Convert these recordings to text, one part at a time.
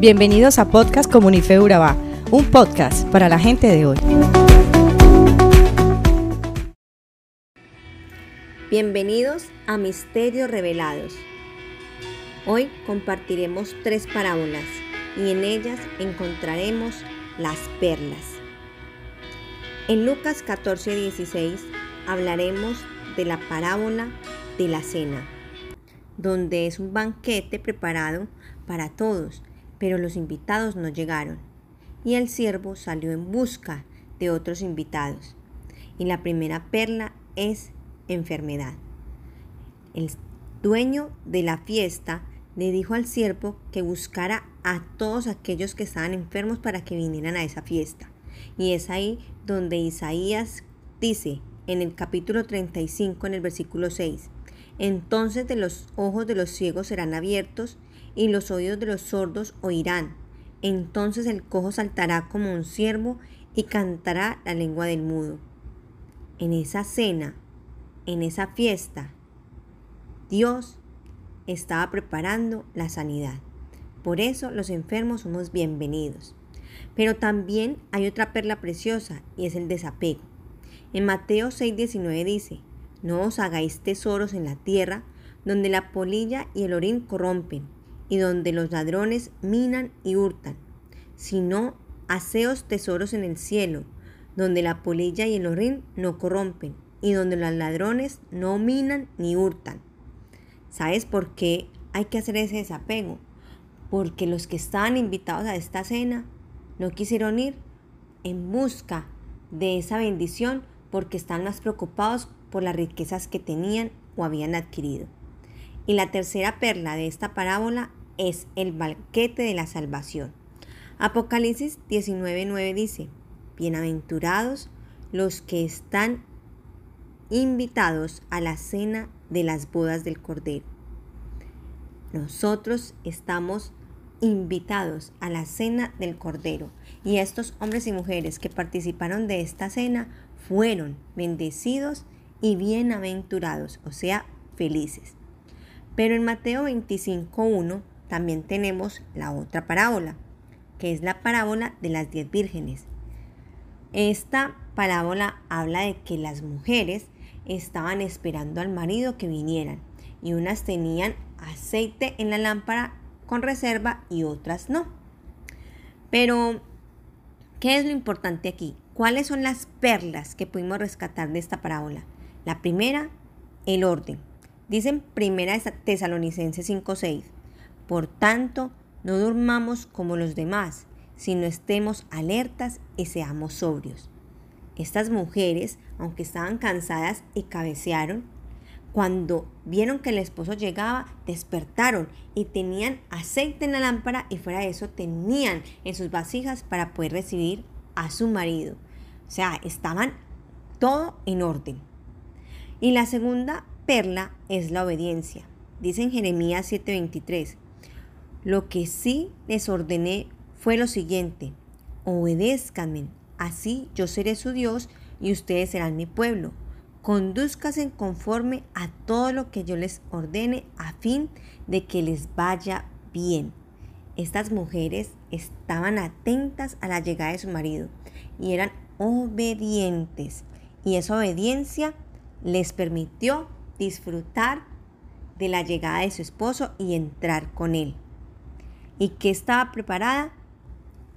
Bienvenidos a Podcast Comunife Urabá, un podcast para la gente de hoy. Bienvenidos a Misterios Revelados. Hoy compartiremos tres parábolas y en ellas encontraremos las perlas. En Lucas 14:16 hablaremos de la parábola de la cena, donde es un banquete preparado para todos, pero los invitados no llegaron, y el siervo salió en busca de otros invitados. Y la primera perla es enfermedad. El dueño de la fiesta le dijo al siervo que buscara a todos aquellos que estaban enfermos para que vinieran a esa fiesta. Y es ahí donde Isaías dice en el capítulo 35, en el versículo 6, entonces de los ojos de los ciegos serán abiertos y los oídos de los sordos oirán. Entonces el cojo saltará como un ciervo y cantará la lengua del mudo. En esa cena, en esa fiesta, Dios estaba preparando la sanidad. Por eso los enfermos somos bienvenidos. Pero también hay otra perla preciosa y es el desapego. En Mateo 6:19 dice, no os hagáis tesoros en la tierra, donde la polilla y el orín corrompen, y donde los ladrones minan y hurtan, sino haceos tesoros en el cielo, donde la polilla y el orín no corrompen, y donde los ladrones no minan ni hurtan. ¿Sabes por qué hay que hacer ese desapego? Porque los que estaban invitados a esta cena no quisieron ir en busca de esa bendición porque están más preocupados por las riquezas que tenían o habían adquirido. Y la tercera perla de esta parábola es el banquete de la salvación. Apocalipsis 19:9 dice, Bienaventurados los que están invitados a la cena de las bodas del Cordero. Nosotros estamos invitados a la cena del Cordero y estos hombres y mujeres que participaron de esta cena fueron bendecidos y bienaventurados, o sea, felices. Pero en Mateo 25.1 también tenemos la otra parábola, que es la parábola de las diez vírgenes. Esta parábola habla de que las mujeres estaban esperando al marido que vinieran y unas tenían aceite en la lámpara con reserva y otras no. Pero, ¿qué es lo importante aquí? ¿Cuáles son las perlas que pudimos rescatar de esta parábola? La primera, el orden. Dicen primera Tesalonicenses 5:6. Por tanto, no durmamos como los demás, sino estemos alertas y seamos sobrios. Estas mujeres, aunque estaban cansadas y cabecearon, cuando vieron que el esposo llegaba, despertaron y tenían aceite en la lámpara y fuera de eso tenían en sus vasijas para poder recibir a su marido. O sea, estaban todo en orden. Y la segunda perla es la obediencia. Dice en Jeremías 7:23, lo que sí les ordené fue lo siguiente, obedézcanme Así yo seré su Dios y ustedes serán mi pueblo. Conduzcasen conforme a todo lo que yo les ordene a fin de que les vaya bien. Estas mujeres estaban atentas a la llegada de su marido y eran obedientes. Y esa obediencia les permitió disfrutar de la llegada de su esposo y entrar con él. ¿Y que estaba preparada?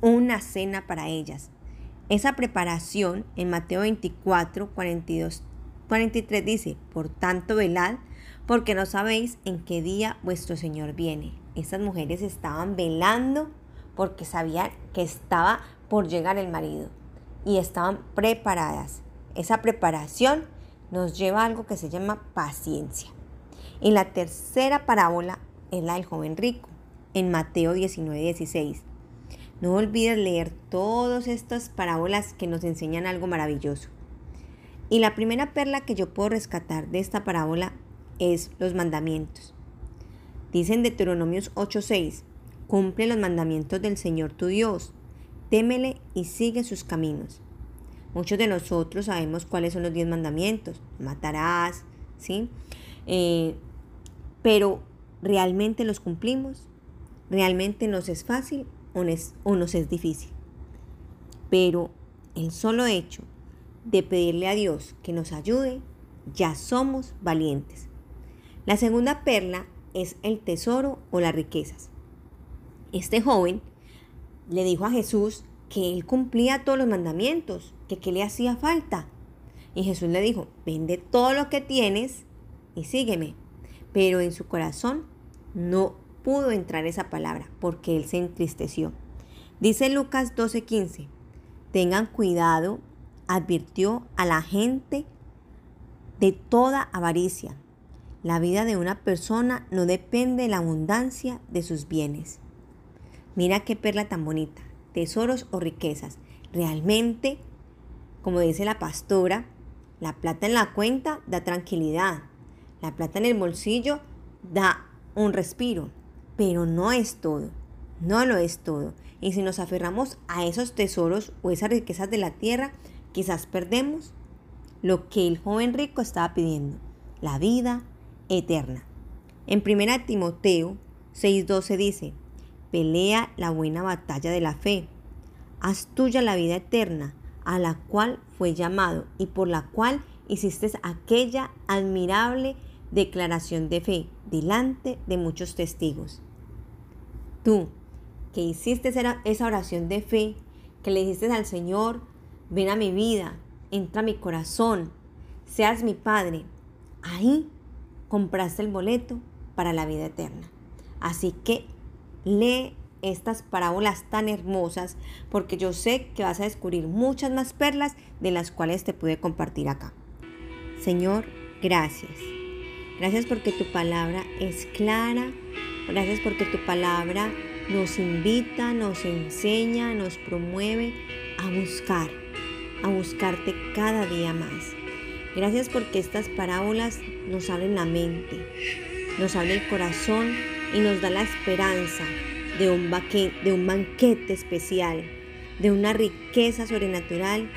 Una cena para ellas. Esa preparación en Mateo 24, 42, 43 dice, por tanto velad, porque no sabéis en qué día vuestro Señor viene. Estas mujeres estaban velando porque sabían que estaba por llegar el marido y estaban preparadas. Esa preparación nos lleva a algo que se llama paciencia. Y la tercera parábola es la del joven rico, en Mateo 19, 16. No olvides leer todas estas parábolas que nos enseñan algo maravilloso. Y la primera perla que yo puedo rescatar de esta parábola es los mandamientos. Dicen Deuteronomios 8:6, cumple los mandamientos del Señor tu Dios, témele y sigue sus caminos. Muchos de nosotros sabemos cuáles son los diez mandamientos, matarás, ¿sí? Eh, pero ¿realmente los cumplimos? Realmente nos es fácil o nos es difícil. Pero el solo hecho de pedirle a Dios que nos ayude, ya somos valientes. La segunda perla es el tesoro o las riquezas. Este joven le dijo a Jesús que él cumplía todos los mandamientos, que qué le hacía falta. Y Jesús le dijo, vende todo lo que tienes y sígueme. Pero en su corazón no pudo entrar esa palabra porque él se entristeció. Dice Lucas 12:15, tengan cuidado, advirtió a la gente de toda avaricia. La vida de una persona no depende de la abundancia de sus bienes. Mira qué perla tan bonita, tesoros o riquezas. Realmente, como dice la pastora, la plata en la cuenta da tranquilidad. La plata en el bolsillo da un respiro, pero no es todo. No lo es todo. Y si nos aferramos a esos tesoros o esas riquezas de la tierra, quizás perdemos lo que el joven rico estaba pidiendo, la vida eterna. En 1 Timoteo 6:12 dice, pelea la buena batalla de la fe, haz tuya la vida eterna, a la cual fue llamado y por la cual hiciste aquella admirable declaración de fe delante de muchos testigos. Tú, que hiciste esa oración de fe, que le dijiste al Señor, ven a mi vida, entra a mi corazón, seas mi Padre, ahí compraste el boleto para la vida eterna. Así que lee estas parábolas tan hermosas porque yo sé que vas a descubrir muchas más perlas de las cuales te pude compartir acá. Señor, gracias. Gracias porque tu palabra es clara. Gracias porque tu palabra nos invita, nos enseña, nos promueve a buscar, a buscarte cada día más. Gracias porque estas parábolas nos abren la mente, nos abren el corazón y nos da la esperanza de un, de un banquete especial, de una riqueza sobrenatural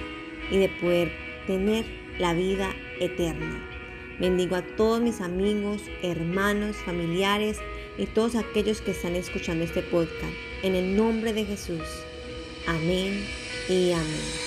y de poder tener la vida eterna. Bendigo a todos mis amigos, hermanos, familiares y todos aquellos que están escuchando este podcast. En el nombre de Jesús. Amén y amén.